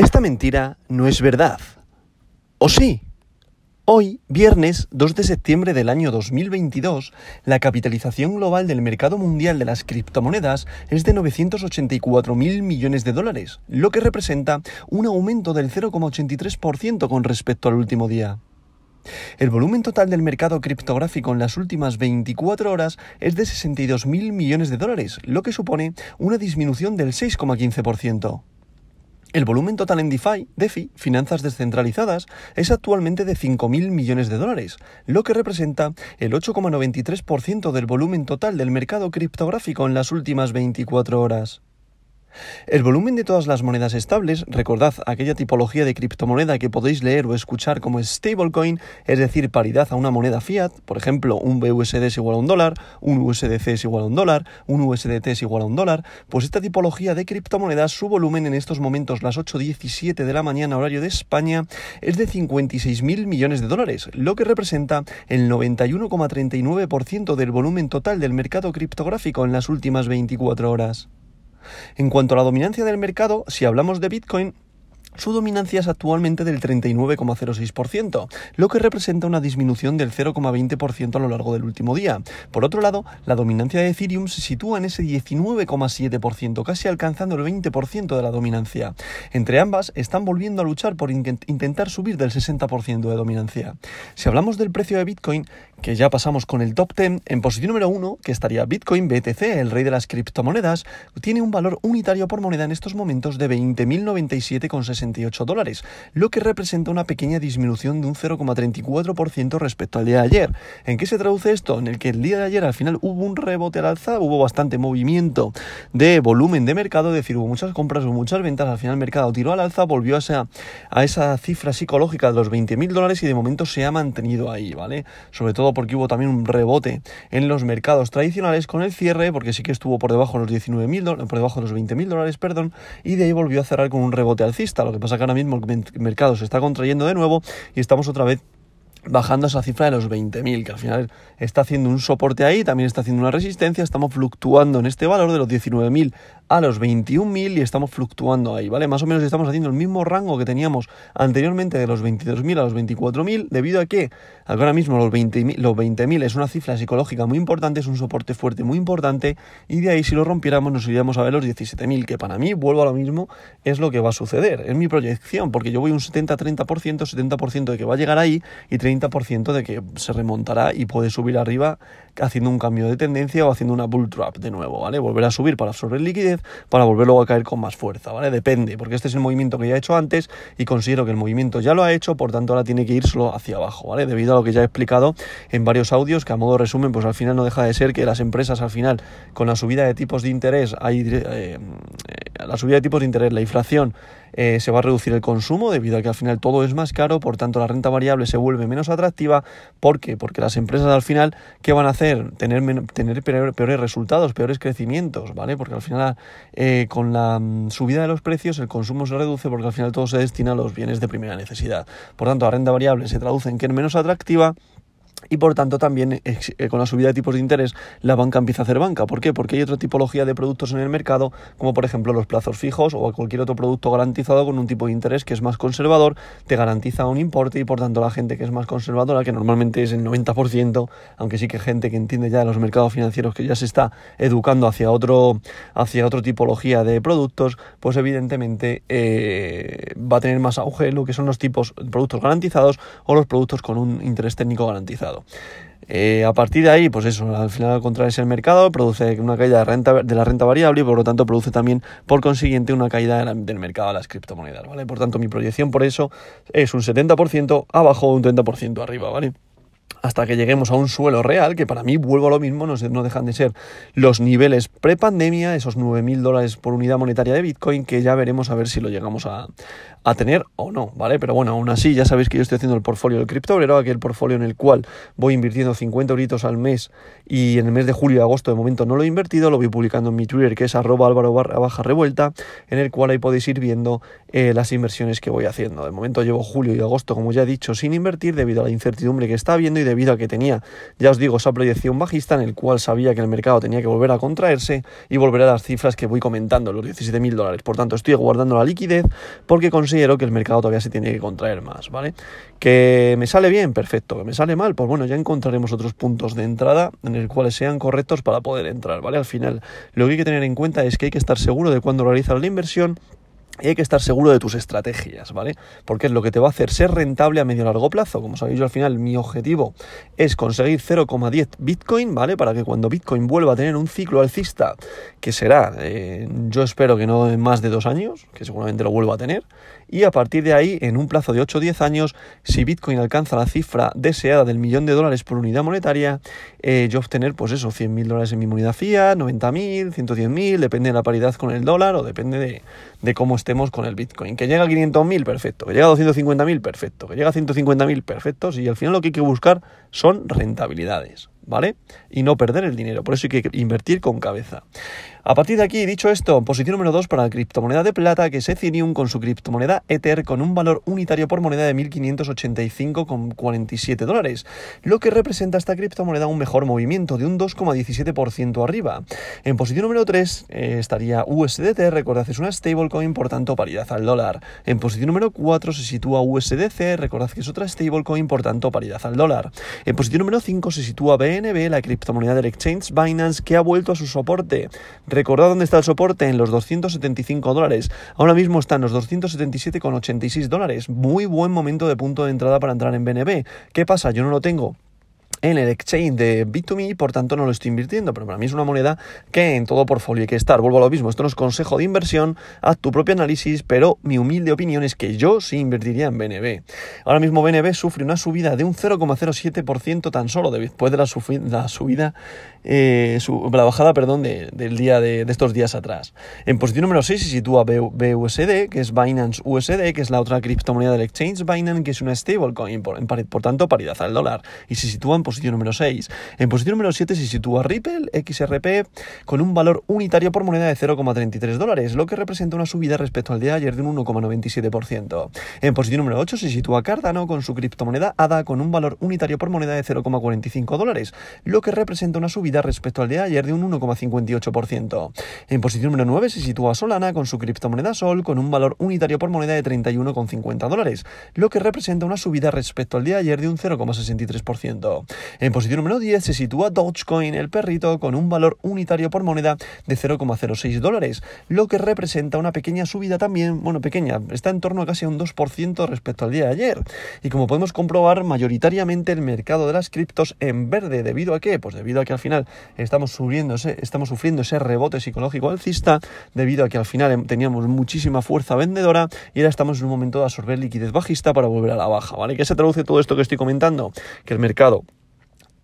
Esta mentira no es verdad. ¿O sí? Hoy, viernes 2 de septiembre del año 2022, la capitalización global del mercado mundial de las criptomonedas es de 984 mil millones de dólares, lo que representa un aumento del 0,83% con respecto al último día. El volumen total del mercado criptográfico en las últimas 24 horas es de 62 mil millones de dólares, lo que supone una disminución del 6,15%. El volumen total en DeFi, DeFi, finanzas descentralizadas, es actualmente de 5.000 millones de dólares, lo que representa el 8,93% del volumen total del mercado criptográfico en las últimas 24 horas. El volumen de todas las monedas estables, recordad aquella tipología de criptomoneda que podéis leer o escuchar como stablecoin, es decir, paridad a una moneda fiat, por ejemplo, un BUSD es igual a un dólar, un USDC es igual a un dólar, un USDT es igual a un dólar, pues esta tipología de criptomonedas, su volumen en estos momentos, las 8.17 de la mañana, horario de España, es de 56.000 millones de dólares, lo que representa el 91,39% del volumen total del mercado criptográfico en las últimas 24 horas. En cuanto a la dominancia del mercado, si hablamos de Bitcoin, su dominancia es actualmente del 39,06%, lo que representa una disminución del 0,20% a lo largo del último día. Por otro lado, la dominancia de Ethereum se sitúa en ese 19,7%, casi alcanzando el 20% de la dominancia. Entre ambas están volviendo a luchar por intentar subir del 60% de dominancia. Si hablamos del precio de Bitcoin, que ya pasamos con el top 10, en posición número 1, que estaría Bitcoin BTC, el rey de las criptomonedas, tiene un valor unitario por moneda en estos momentos de 20.097,60 dólares, lo que representa una pequeña disminución de un 0,34% respecto al día de ayer. ¿En qué se traduce esto? En el que el día de ayer al final hubo un rebote al alza, hubo bastante movimiento de volumen de mercado, es decir, hubo muchas compras, hubo muchas ventas, al final el mercado tiró al alza, volvió a esa, a esa cifra psicológica de los 20.000 dólares y de momento se ha mantenido ahí, ¿vale? Sobre todo porque hubo también un rebote en los mercados tradicionales con el cierre, porque sí que estuvo por debajo de los 19.000 por debajo de los 20.000 dólares, perdón, y de ahí volvió a cerrar con un rebote alcista. Lo que pasa que ahora mismo el mercado se está contrayendo de nuevo y estamos otra vez bajando esa cifra de los 20.000, que al final está haciendo un soporte ahí, también está haciendo una resistencia, estamos fluctuando en este valor de los 19.000 a los 21.000 y estamos fluctuando ahí, ¿vale? Más o menos estamos haciendo el mismo rango que teníamos anteriormente de los 22.000 a los 24.000, debido a que ahora mismo los 20.000 los 20 es una cifra psicológica muy importante, es un soporte fuerte muy importante, y de ahí si lo rompiéramos nos iríamos a ver los 17.000, que para mí, vuelvo a lo mismo, es lo que va a suceder, es mi proyección, porque yo voy un 70-30%, 70% de que va a llegar ahí y 30% de que se remontará y puede subir arriba haciendo un cambio de tendencia o haciendo una bull trap de nuevo, ¿vale? Volver a subir para absorber liquidez, para volver luego a caer con más fuerza, ¿vale? Depende, porque este es el movimiento que ya he hecho antes y considero que el movimiento ya lo ha hecho, por tanto ahora tiene que ir solo hacia abajo, ¿vale? Debido a lo que ya he explicado en varios audios, que a modo resumen, pues al final no deja de ser que las empresas al final, con la subida de tipos de interés, hay, eh, la subida de tipos de interés, la inflación, eh, se va a reducir el consumo debido a que al final todo es más caro, por tanto la renta variable se vuelve menos atractiva. ¿Por qué? Porque las empresas al final, ¿qué van a hacer? Tener, tener peores resultados, peores crecimientos, ¿vale? Porque al final eh, con la mm, subida de los precios el consumo se reduce porque al final todo se destina a los bienes de primera necesidad. Por tanto, la renta variable se traduce en que es menos atractiva y por tanto también eh, con la subida de tipos de interés la banca empieza a hacer banca. ¿Por qué? Porque hay otra tipología de productos en el mercado, como por ejemplo los plazos fijos o cualquier otro producto garantizado con un tipo de interés que es más conservador, te garantiza un importe y por tanto la gente que es más conservadora, que normalmente es el 90%, aunque sí que gente que entiende ya los mercados financieros que ya se está educando hacia otro hacia otra tipología de productos, pues evidentemente eh, va a tener más auge lo que son los tipos de productos garantizados o los productos con un interés técnico garantizado. Eh, a partir de ahí, pues eso, al final al contraerse el mercado, produce una caída de, renta, de la renta variable y por lo tanto produce también, por consiguiente, una caída del mercado de las criptomonedas, ¿vale? Por tanto, mi proyección por eso es un 70% abajo un 30% arriba, ¿vale? hasta que lleguemos a un suelo real, que para mí, vuelvo a lo mismo, no, no dejan de ser los niveles prepandemia, esos 9.000 dólares por unidad monetaria de Bitcoin, que ya veremos a ver si lo llegamos a, a, tener o no, ¿vale? Pero bueno, aún así, ya sabéis que yo estoy haciendo el portfolio del criptobrero, aquel portfolio en el cual voy invirtiendo 50 euritos al mes y en el mes de julio y agosto de momento no lo he invertido, lo voy publicando en mi Twitter, que es arroba álvaro barra baja revuelta, en el cual ahí podéis ir viendo eh, las inversiones que voy haciendo. De momento llevo julio y agosto, como ya he dicho, sin invertir debido a la incertidumbre que está habiendo y debido a que tenía, ya os digo, esa proyección bajista en el cual sabía que el mercado tenía que volver a contraerse y volver a las cifras que voy comentando, los 17.000 dólares. Por tanto, estoy guardando la liquidez porque considero que el mercado todavía se tiene que contraer más, ¿vale? Que me sale bien, perfecto. Que me sale mal, pues bueno, ya encontraremos otros puntos de entrada en el cuales sean correctos para poder entrar, ¿vale? Al final, lo que hay que tener en cuenta es que hay que estar seguro de cuándo realizar la inversión y hay que estar seguro de tus estrategias, ¿vale? Porque es lo que te va a hacer ser rentable a medio largo plazo. Como sabéis, yo al final mi objetivo es conseguir 0,10 Bitcoin, ¿vale? Para que cuando Bitcoin vuelva a tener un ciclo alcista, que será, eh, yo espero que no en más de dos años, que seguramente lo vuelva a tener, y a partir de ahí, en un plazo de 8 o 10 años, si Bitcoin alcanza la cifra deseada del millón de dólares por unidad monetaria, eh, yo obtener, pues eso, 100.000 dólares en mi moneda fiat, 90.000, 110.000, depende de la paridad con el dólar o depende de, de cómo con el Bitcoin. Que llega a 500.000, perfecto. Que llega a 250.000, perfecto. Que llega a 150.000, perfecto. Y al final lo que hay que buscar son rentabilidades, ¿vale? Y no perder el dinero. Por eso hay que invertir con cabeza. A partir de aquí, dicho esto, posición número 2 para la criptomoneda de plata, que es Ethereum con su criptomoneda Ether con un valor unitario por moneda de 1.585,47 dólares, lo que representa esta criptomoneda un mejor movimiento de un 2,17% arriba. En posición número 3 eh, estaría USDT, recordad es una stablecoin, por tanto paridad al dólar. En posición número 4 se sitúa USDC, recordad que es otra stablecoin, por tanto paridad al dólar. En posición número 5 se sitúa BNB, la criptomoneda del exchange Binance, que ha vuelto a su soporte. Recordad dónde está el soporte en los 275 dólares. Ahora mismo está en los 277,86 dólares. Muy buen momento de punto de entrada para entrar en BNB. ¿Qué pasa? Yo no lo tengo en el exchange de Bit2Me, por tanto no lo estoy invirtiendo, pero para mí es una moneda que en todo portfolio hay que estar. Vuelvo a lo mismo, esto no es consejo de inversión, haz tu propio análisis, pero mi humilde opinión es que yo sí invertiría en BNB. Ahora mismo BNB sufre una subida de un 0,07% tan solo después de la, subida, eh, la bajada, perdón, del día de, estos días atrás. En posición número 6 se sitúa BUSD, que es Binance USD, que es la otra criptomoneda del exchange Binance, que es una stablecoin, por, por tanto paridad al dólar, y se sitúa en posición número 6. En posición número 7 se sitúa Ripple XRP con un valor unitario por moneda de 0,33 dólares, lo que representa una subida respecto al día de ayer de un 1,97%. En posición número 8 se sitúa Cardano con su criptomoneda ADA con un valor unitario por moneda de 0,45 dólares, lo que representa una subida respecto al día de ayer de un 1,58%. En posición número 9 se sitúa Solana con su criptomoneda Sol con un valor unitario por moneda de 31,50 dólares, lo que representa una subida respecto al día de ayer de un 0,63%. En posición número 10 se sitúa Dogecoin, el perrito, con un valor unitario por moneda de 0,06 dólares, lo que representa una pequeña subida también, bueno, pequeña, está en torno a casi un 2% respecto al día de ayer. Y como podemos comprobar, mayoritariamente el mercado de las criptos en verde, ¿debido a qué? Pues debido a que al final estamos, subiendo estamos sufriendo ese rebote psicológico alcista, debido a que al final teníamos muchísima fuerza vendedora y ahora estamos en un momento de absorber liquidez bajista para volver a la baja, ¿vale? ¿Qué se traduce todo esto que estoy comentando? Que el mercado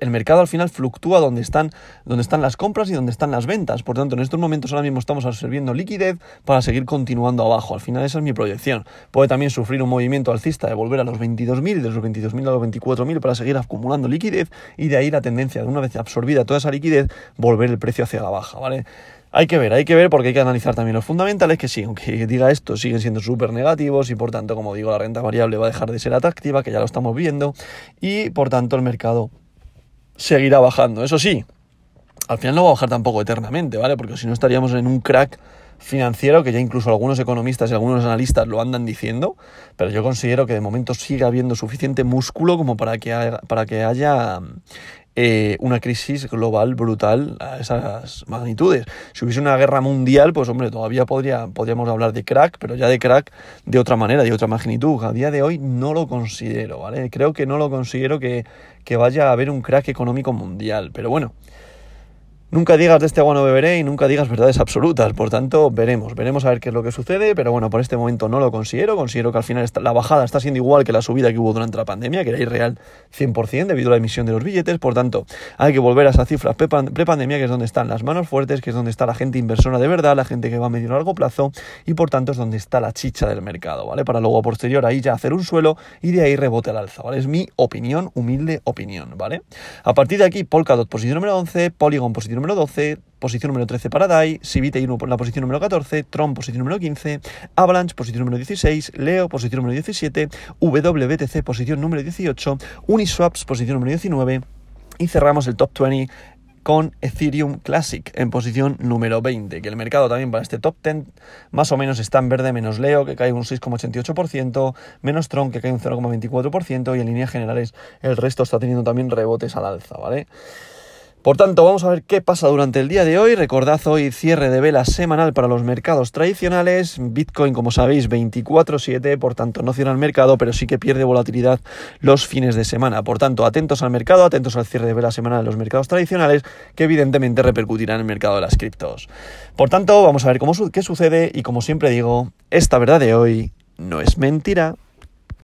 el mercado al final fluctúa donde están, donde están las compras y donde están las ventas. Por tanto, en estos momentos ahora mismo estamos absorbiendo liquidez para seguir continuando abajo. Al final esa es mi proyección. Puede también sufrir un movimiento alcista de volver a los 22.000 y de los 22.000 a los 24.000 para seguir acumulando liquidez y de ahí la tendencia de una vez absorbida toda esa liquidez volver el precio hacia la baja, ¿vale? Hay que ver, hay que ver porque hay que analizar también los fundamentales que sí, aunque diga esto, siguen siendo súper negativos y por tanto, como digo, la renta variable va a dejar de ser atractiva, que ya lo estamos viendo, y por tanto el mercado seguirá bajando. Eso sí, al final no va a bajar tampoco eternamente, ¿vale? Porque si no estaríamos en un crack financiero que ya incluso algunos economistas y algunos analistas lo andan diciendo, pero yo considero que de momento sigue habiendo suficiente músculo como para que haya, para que haya eh, una crisis global brutal a esas magnitudes. Si hubiese una guerra mundial, pues hombre, todavía podría, podríamos hablar de crack, pero ya de crack de otra manera, de otra magnitud. A día de hoy no lo considero, ¿vale? Creo que no lo considero que, que vaya a haber un crack económico mundial, pero bueno. Nunca digas de este agua no beberé y nunca digas verdades absolutas. Por tanto, veremos, veremos a ver qué es lo que sucede. Pero bueno, por este momento no lo considero. Considero que al final la bajada está siendo igual que la subida que hubo durante la pandemia, que era irreal 100% debido a la emisión de los billetes. Por tanto, hay que volver a esas cifras pre-pandemia, que es donde están las manos fuertes, que es donde está la gente inversora de verdad, la gente que va a medio y largo plazo. Y por tanto, es donde está la chicha del mercado, ¿vale? Para luego a posterior ahí ya hacer un suelo y de ahí rebote al alza, ¿vale? Es mi opinión, humilde opinión, ¿vale? A partir de aquí, Polkadot posición número 11, Polygon posición número 12, posición número 13 para DAI, Civite en la posición número 14, Tron posición número 15, Avalanche posición número 16, Leo posición número 17, WBTC posición número 18, Uniswaps posición número 19 y cerramos el top 20 con Ethereum Classic en posición número 20, que el mercado también para este top 10 más o menos está en verde, menos Leo, que cae un 6,88%, menos Tron, que cae un 0,24%, y en líneas generales el resto está teniendo también rebotes al alza, ¿vale? Por tanto, vamos a ver qué pasa durante el día de hoy. Recordad hoy cierre de vela semanal para los mercados tradicionales. Bitcoin, como sabéis, 24/7, por tanto no cierra el mercado, pero sí que pierde volatilidad los fines de semana. Por tanto, atentos al mercado, atentos al cierre de vela semanal de los mercados tradicionales, que evidentemente repercutirá en el mercado de las criptos. Por tanto, vamos a ver qué sucede y como siempre digo, esta verdad de hoy no es mentira.